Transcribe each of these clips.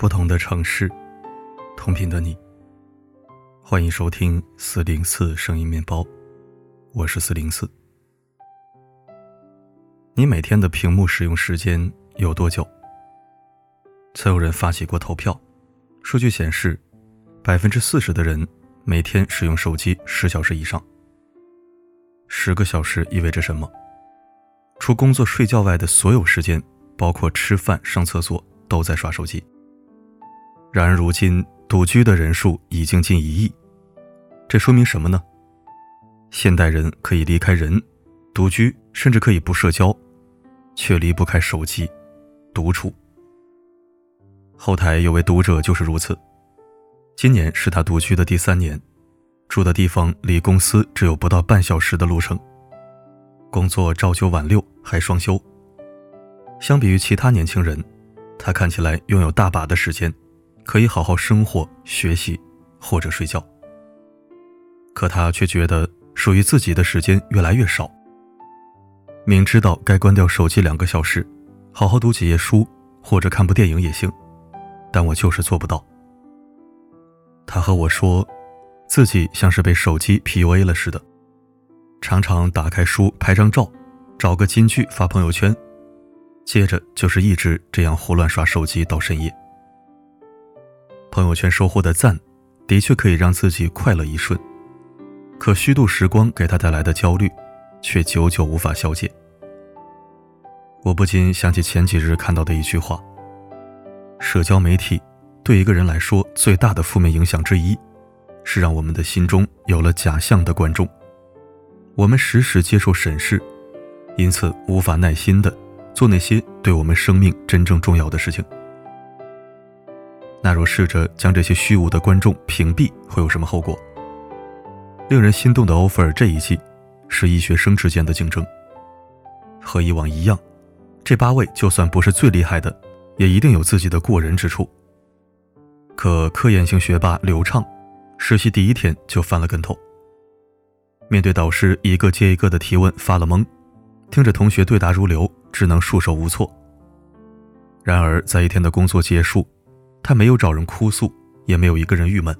不同的城市，同频的你。欢迎收听四零四声音面包，我是四零四。你每天的屏幕使用时间有多久？曾有人发起过投票，数据显示，百分之四十的人每天使用手机十小时以上。十个小时意味着什么？除工作、睡觉外的所有时间，包括吃饭、上厕所，都在刷手机。然而，如今独居的人数已经近一亿，这说明什么呢？现代人可以离开人，独居甚至可以不社交，却离不开手机，独处。后台有位读者就是如此，今年是他独居的第三年，住的地方离公司只有不到半小时的路程，工作朝九晚六还双休。相比于其他年轻人，他看起来拥有大把的时间。可以好好生活、学习或者睡觉，可他却觉得属于自己的时间越来越少。明知道该关掉手机两个小时，好好读几页书或者看部电影也行，但我就是做不到。他和我说，自己像是被手机 PUA 了似的，常常打开书拍张照，找个金句发朋友圈，接着就是一直这样胡乱刷手机到深夜。朋友圈收获的赞，的确可以让自己快乐一瞬，可虚度时光给他带来的焦虑，却久久无法消解。我不禁想起前几日看到的一句话：社交媒体对一个人来说最大的负面影响之一，是让我们的心中有了假象的观众，我们时时接受审视，因此无法耐心的做那些对我们生命真正重要的事情。那若试着将这些虚无的观众屏蔽，会有什么后果？令人心动的 offer 这一季是医学生之间的竞争。和以往一样，这八位就算不是最厉害的，也一定有自己的过人之处。可科研型学霸刘畅，实习第一天就翻了跟头。面对导师一个接一个的提问，发了懵，听着同学对答如流，只能束手无措。然而在一天的工作结束。他没有找人哭诉，也没有一个人郁闷，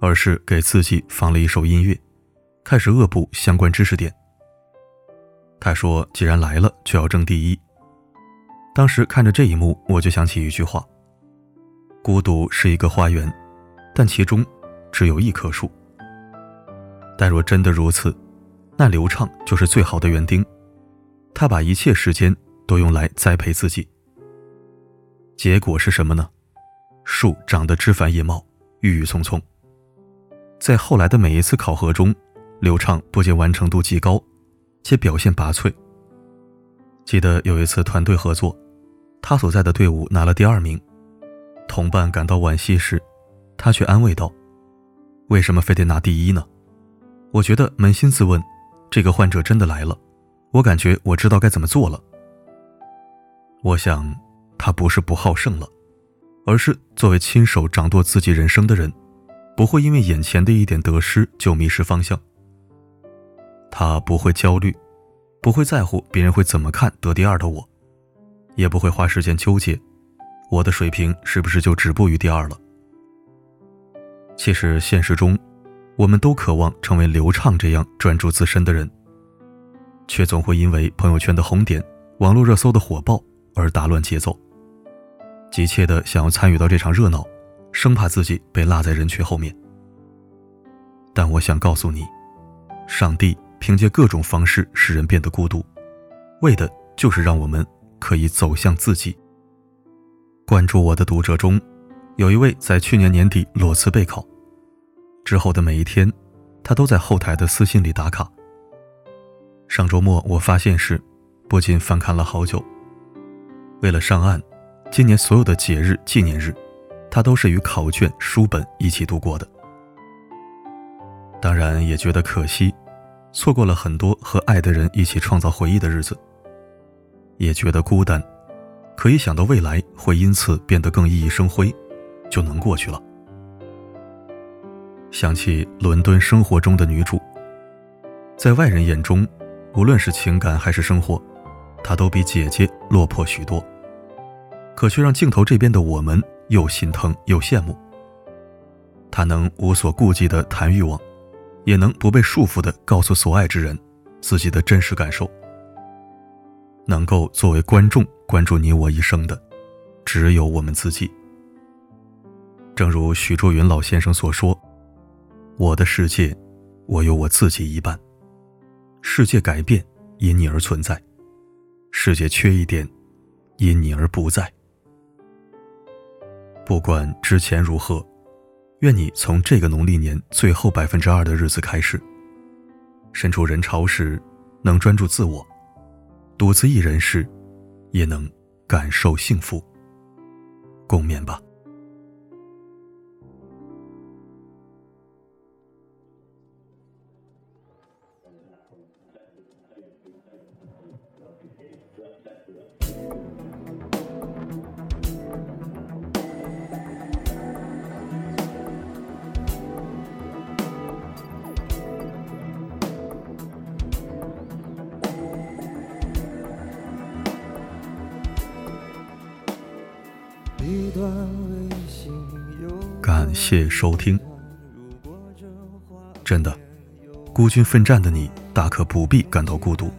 而是给自己放了一首音乐，开始恶补相关知识点。他说：“既然来了，就要争第一。”当时看着这一幕，我就想起一句话：“孤独是一个花园，但其中只有一棵树。”但若真的如此，那流畅就是最好的园丁，他把一切时间都用来栽培自己。结果是什么呢？树长得枝繁叶茂，郁郁葱葱。在后来的每一次考核中，刘畅不仅完成度极高，且表现拔萃。记得有一次团队合作，他所在的队伍拿了第二名，同伴感到惋惜时，他却安慰道：“为什么非得拿第一呢？我觉得扪心自问，这个患者真的来了，我感觉我知道该怎么做了。我想，他不是不好胜了。”而是作为亲手掌舵自己人生的人，不会因为眼前的一点得失就迷失方向。他不会焦虑，不会在乎别人会怎么看得第二的我，也不会花时间纠结我的水平是不是就止步于第二了。其实现实中，我们都渴望成为刘畅这样专注自身的人，却总会因为朋友圈的红点、网络热搜的火爆而打乱节奏。急切的想要参与到这场热闹，生怕自己被落在人群后面。但我想告诉你，上帝凭借各种方式使人变得孤独，为的就是让我们可以走向自己。关注我的读者中，有一位在去年年底裸辞备考之后的每一天，他都在后台的私信里打卡。上周末我发现时，不禁翻看了好久。为了上岸。今年所有的节日纪念日，他都是与考卷、书本一起度过的。当然也觉得可惜，错过了很多和爱的人一起创造回忆的日子。也觉得孤单，可以想到未来会因此变得更熠熠生辉，就能过去了。想起伦敦生活中的女主，在外人眼中，无论是情感还是生活，她都比姐姐落魄许多。可却让镜头这边的我们又心疼又羡慕。他能无所顾忌的谈欲望，也能不被束缚的告诉所爱之人自己的真实感受。能够作为观众关注你我一生的，只有我们自己。正如许卓云老先生所说：“我的世界，我有我自己一半。世界改变，因你而存在；世界缺一点，因你而不在。不管之前如何。”愿你从这个农历年最后百分之二的日子开始，身处人潮时，能专注自我；独自一人时，也能感受幸福。共勉吧。感谢收听。真的，孤军奋战的你大可不必感到孤独。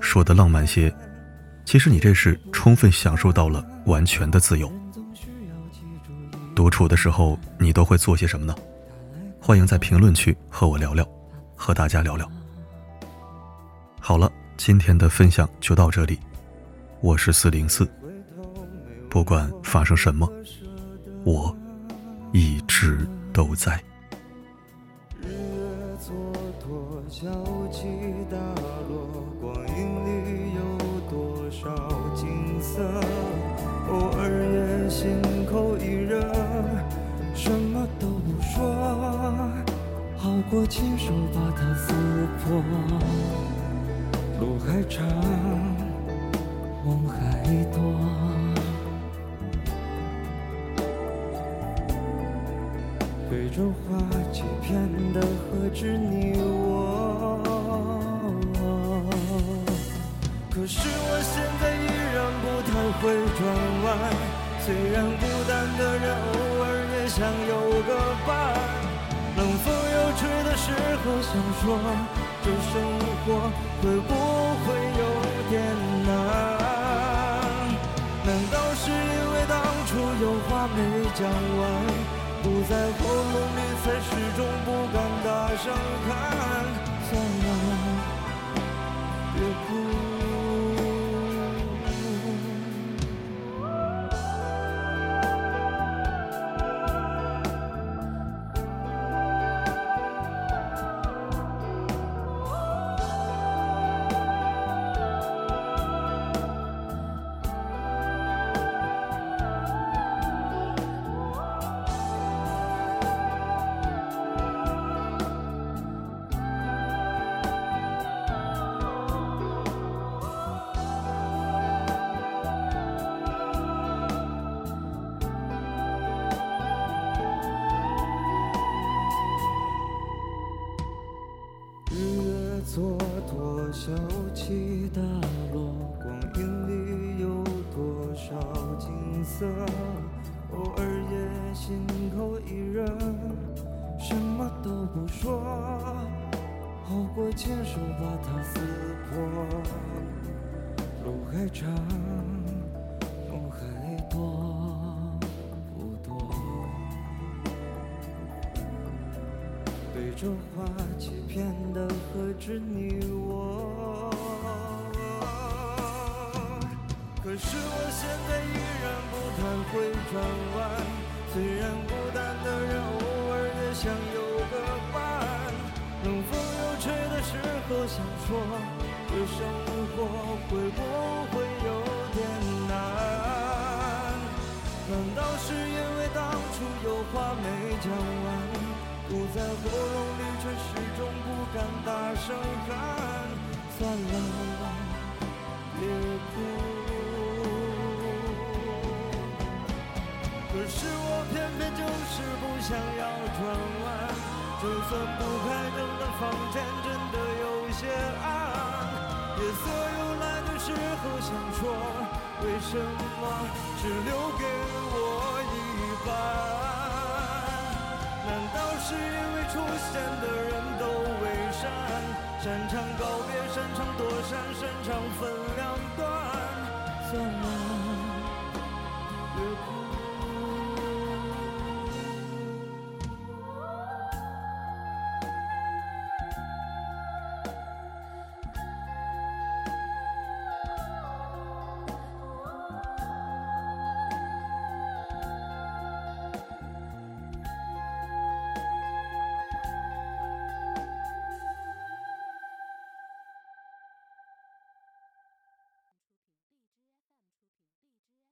说的浪漫些，其实你这是充分享受到了完全的自由。独处的时候，你都会做些什么呢？欢迎在评论区和我聊聊，和大家聊聊。好了，今天的分享就到这里。我是四零四。不管发生什么，我一直都在。日月蹉跎，小起大落，光阴里有多少景色？偶尔也心口一热，什么都不说，好过亲手把它撕破。路还长，梦还多。对着花欺骗的何止你我？可是我现在依然不太会转弯。虽然孤单的人偶尔也想有个伴。冷风又吹的时候，想说这生活会不会有点难？难道是因为当初有话没讲完？在喉咙里，才始终不敢大声喊。景色？偶尔也心口一热，什么都不说，好过亲手把它撕破。路还长，梦还多。对着花欺骗的何止你我？可是我现在依然不太会转弯。虽然孤单的人偶尔也想有个伴。冷风又吹的时候，想说这生活会不会有点难？难道是因为当初有话没讲完？堵在喉咙里，却始终不敢大声喊。算了，别哭。想要转弯。就算不开灯的房间真的有些暗，夜色又来的时候，想说为什么只留给我一半？难道是因为出现的人都伪善？擅长告别，擅长躲闪，擅长分两段。算了，